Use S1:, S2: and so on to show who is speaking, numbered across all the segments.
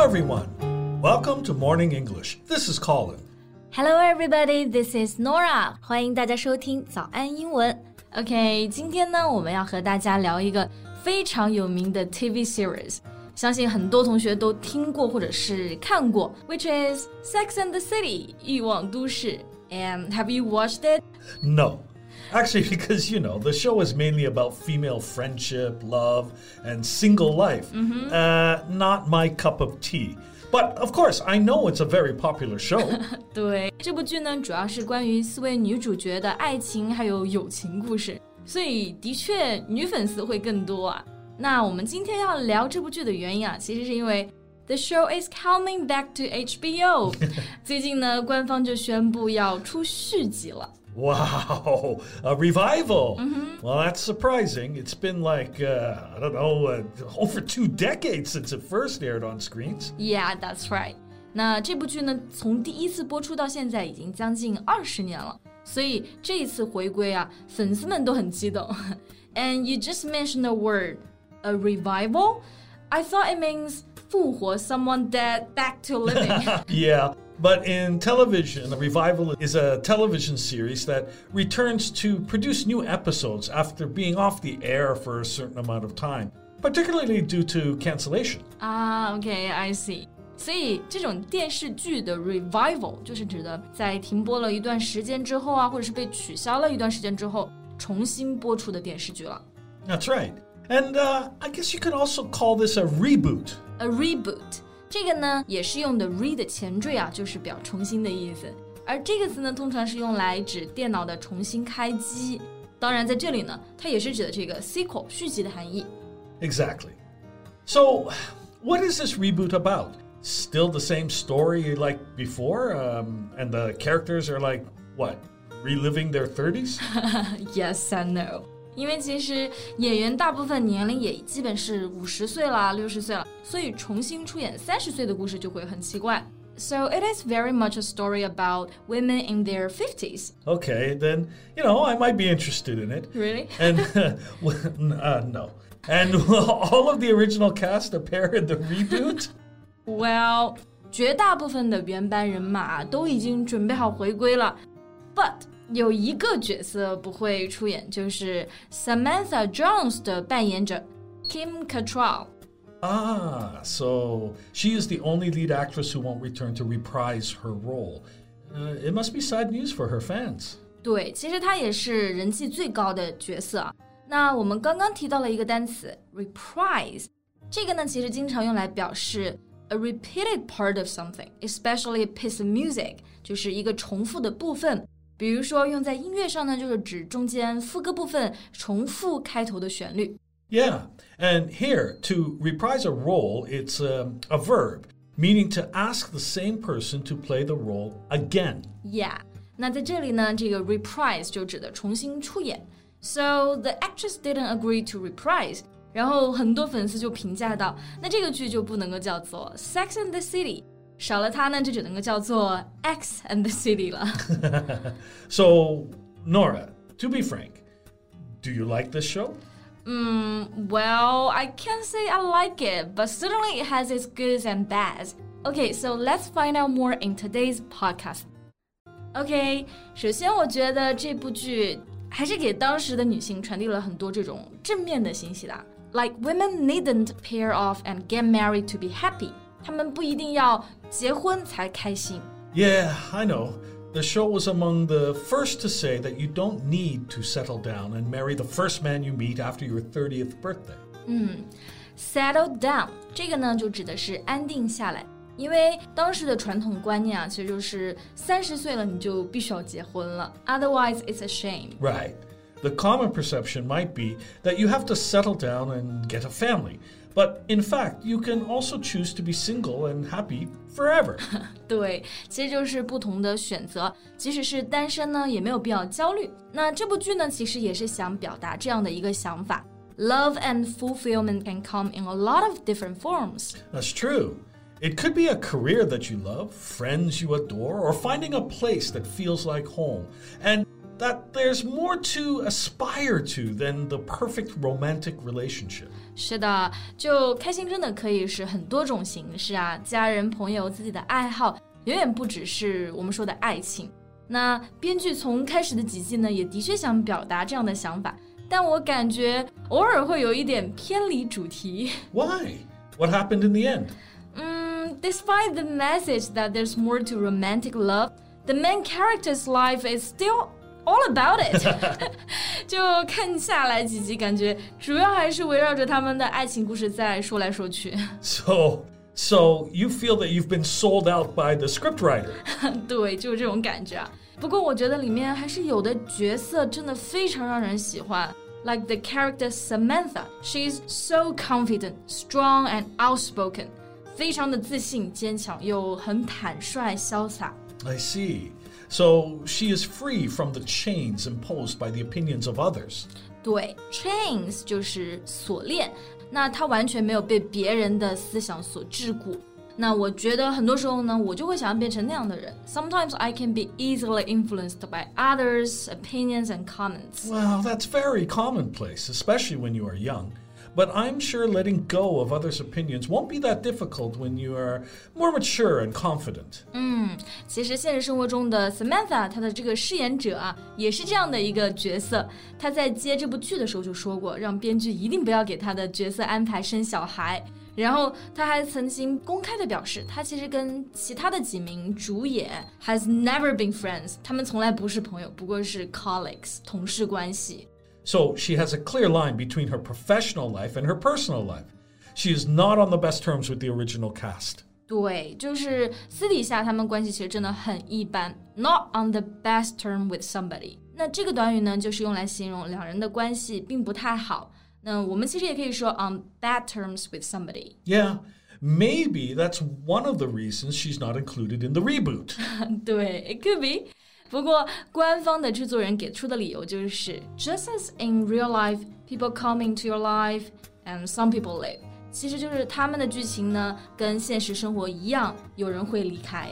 S1: Hello, everyone. Welcome to Morning English. This is Colin.
S2: Hello, everybody. This is Norah. 欢迎大家收听早安英文。OK，今天呢，我们要和大家聊一个非常有名的 TV series，相信很多同学都听过或者是看过，which is Sex and the City，欲望都市。And have you watched it?
S1: No. Actually, because, you know, the show is mainly about female friendship, love, and single life. Uh, not my cup of tea. But of course, I know it's a very popular show.
S2: 对，这部剧呢，主要是关于四位女主角的爱情还有友情故事，所以的确女粉丝会更多啊。那我们今天要聊这部剧的原因啊，其实是因为 The show is coming back to HBO，最近呢，官方就宣布要出续集了。
S1: Wow, a revival. Well, that's surprising. It's been like, uh, I don't know, uh, over two decades since it first aired on screens.
S2: Yeah, that's right. 那这部剧呢，从第一次播出到现在已经将近二十年了，所以这一次回归啊，粉丝们都很激动。And you just mentioned the word a revival. I thought it means 复活 someone dead back to living.
S1: Yeah, but in television, a revival is a television series that returns to produce new episodes after being off the air for a certain amount of time, particularly due to cancellation.
S2: 啊，OK，I、see。所以这种电视剧的 revival 就是指的在停播了一段时间之后啊，或者是被取消了一段时间之后，重新播出的电视剧了。
S1: That's right. And uh, I guess you could also call this a reboot.
S2: A reboot，这个呢也是用的 re 的前缀啊，就是表重新的意思。而这个词呢，通常是用来指电脑的重新开机。当然，在这里呢，它也是指的这个 sequel 续集的含义。
S1: Exactly. So, what is this reboot about? Still the same story like before? Um, and the characters are like, what, reliving their 30s?
S2: Yes and no， 因为其实演员大部分年龄也基本是五十岁啦、六十岁了，所以重新出演三十岁的故事就会很奇怪。So it is very much a story about women in their fifties.
S1: Okay, then, you know, I might be interested in it.
S2: Really?
S1: And, uh, no. And will all of the original cast appear in the reboot?
S2: Well，绝大部分的原班人马都已经准备好回归了，but 有一个角色不会出演，就是 Samantha Jones 的扮演者 Kim Cattrall。
S1: Ah, so she is the only lead actress who won't return to reprise her role. Uh, it must be sad news for her fans.
S2: 对，其实她也是人气最高的角色啊。那我们刚刚提到了一个单词 reprise，这个呢其实经常用来表示 a repeated part of something，especially a piece of music，就是一个重复的部分。 比如说用在音乐上呢，就是指中间副歌部分重复开头的旋律。
S1: Yeah, and here, to reprise a role, it's um, a verb, meaning to ask the same person to play the role again.
S2: Yeah，那在这里呢，这个 reprise 就指的重新出演。So the actress didn't agree to reprise。然后很多粉丝就评价到，那这个剧就不能够叫做 Sex and the City， 少了它呢，就只能够叫做 X and the City 了。
S1: so Norah, to be frank, do you like this show?
S2: Mm, well, I can't say I like it, but certainly it has its goods and bads. Okay, so let's find out more in today's podcast. OK，首先我觉得这部剧还是给当时的女性传递了很多这种正面的信息的，like women needn't pair off and get married to be happy。她们不一定要结婚才开心。
S1: Yeah, I know. The show was among the first to say that you don't need to settle down and marry the first man you meet after your 30th birthday.
S2: Settle down，这个呢就指的是安定下来。因为当时的传统观念啊，其实就是三十岁了你就必须要结婚了，otherwise it's a shame。
S1: Right. The common perception might be that you have to settle down and get a family. But in fact, you can also choose to be single and happy forever.
S2: 对，其实就是不同的选择，即使是单身呢，也没有必要焦虑。那这部剧呢，其实也是想表达这样的一个想法：love and fulfillment can come in a lot of different forms。
S1: That's true. It could be a career that you love, friends you adore, or finding a place that feels like home. And that there's more to aspire to than the perfect romantic relationship.
S2: 是的，就开心真的可以是很多种形式啊，家人、朋友、自己的爱好，远远不只是我们说的爱情。那编剧从开始的几季呢，也的确想表达这样的想法，但我感觉偶尔会有一点偏离主题。
S1: Why? What happened in the end?
S2: Mm, despite the message that there's more to romantic love, the main character's life is still all about it 。就看下来几集，感觉主要还是围绕着他们的爱情故事在说来说去。
S1: So, so you feel that you've been sold out by the scriptwriter?
S2: 对，就是这种感觉啊。不过我觉得里面还是有的角色真的非常让人喜欢。Like the character Samantha, she's so confident, strong, and outspoken. 非常的自信、坚强，又很坦率、潇洒。
S1: I see. So she is free from the chains imposed by the opinions of others.
S2: 对，chains 就是锁链，那他完全没有被别人的思想所桎梏。那我觉得很多时候呢，我就会想要变成那样的人。Sometimes I can be easily influenced by others' opinions and comments.
S1: Well, that's very commonplace, especially when you are young. But I'm sure letting go of others' opinions won't be that difficult when you are more mature and confident.
S2: 其实现实生活中的 Samantha，她的这个饰演者啊，也是这样的一个角色。她在接这部剧的时候就说过，让编剧一定不要给她的角色安排生小孩。然后她还曾经公开的表示，她其实跟其他的几名主演 has never been friends，他们从来不是朋友，不过是 colleagues 同事关系。
S1: So she has a clear line between her professional life and her personal life. She is not on the best terms with the original cast.
S2: 对，就是私底下他们关系其实真的很一般，not on the best term with somebody。那这个短语呢，就是用来形容两人的关系并不太好。那我们其实也可以说 on bad terms with somebody。
S1: Yeah, maybe that's one of the reasons she's not included in the reboot.
S2: 对，it could be。 不过官方的制作人给出的理由就是，just as in real life, people come into your life and some people leave。其实就是他们的剧情呢，跟现实生活一样，有人会离开。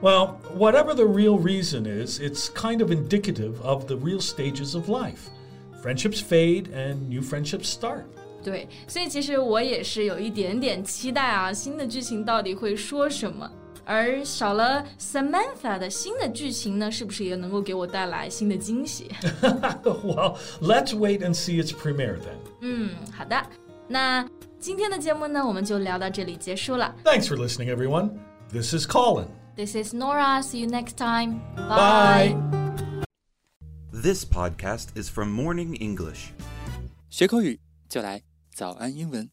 S1: Well, whatever the real reason is, it's kind of indicative of the real stages of life. Friendships fade and new friendships start.
S2: 对，所以其实我也是有一点点期待啊，新的剧情到底会说什么？ 而少了 Samantha
S1: let's wait and see its premiere then.
S2: 嗯，好的。那今天的节目呢，我们就聊到这里结束了。
S1: Thanks for listening, everyone. This is Colin.
S2: This is Norah. See you next time.
S1: Bye.
S3: This podcast is from Morning English.
S4: 学口语就来早安英文。